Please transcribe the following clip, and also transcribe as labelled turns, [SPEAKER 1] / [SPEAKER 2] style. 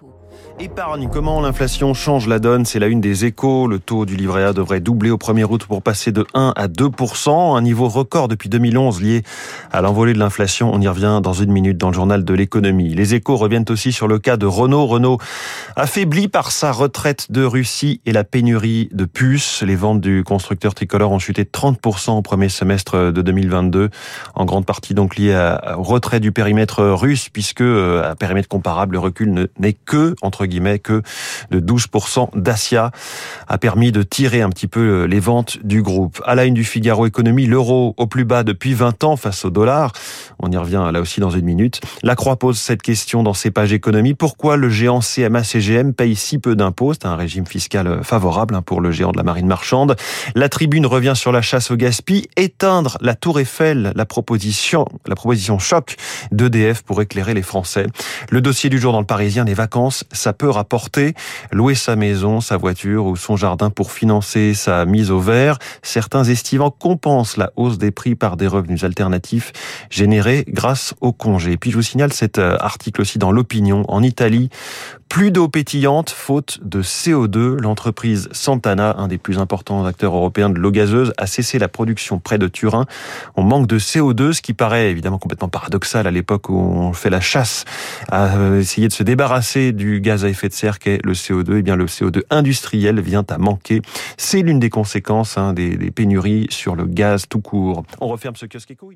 [SPEAKER 1] Monaco. Épargne, comment l'inflation change la donne C'est la une des échos. Le taux du livret A devrait doubler au 1er août pour passer de 1 à 2% un niveau record depuis 2011 lié à l'envolée de l'inflation. On y revient dans une minute dans le journal de l'économie. Les échos reviennent aussi sur le cas de Renault. Renault affaibli par sa retraite de Russie et la pénurie de puces. Les ventes du constructeur tricolore ont chuté de 30% au premier semestre de 2022, en grande partie donc lié au retrait du périmètre russe, puisque euh, à périmètre comparable, le recul n'est que entre guillemets que de 12% Dacia a permis de tirer un petit peu les ventes du groupe. À la une du Figaro Économie, l'euro au plus bas depuis 20 ans face au dollar. On y revient là aussi dans une minute. La Croix pose cette question dans ses pages économie. Pourquoi le géant CMA-CGM paye si peu d'impôts? C'est un régime fiscal favorable hein, pour le géant de la marine marchande. La tribune revient sur la chasse au gaspille. Éteindre la tour Eiffel, la proposition, la proposition choc d'EDF pour éclairer les Français. Le dossier du jour dans le Parisien, les vacances, ça peut rapporter. Louer sa maison, sa voiture ou son jardin pour financer sa mise au vert. Certains estimants compensent la hausse des prix par des revenus alternatifs générés grâce au congé. Puis je vous signale cet euh, article aussi dans l'opinion. En Italie, plus d'eau pétillante, faute de CO2. L'entreprise Santana, un des plus importants acteurs européens de l'eau gazeuse, a cessé la production près de Turin. On manque de CO2, ce qui paraît évidemment complètement paradoxal à l'époque où on fait la chasse à euh, essayer de se débarrasser du gaz à effet de serre qu'est le CO2. Eh bien, le CO2 industriel vient à manquer. C'est l'une des conséquences hein, des, des pénuries sur le gaz tout court. On referme ce kiosque éco.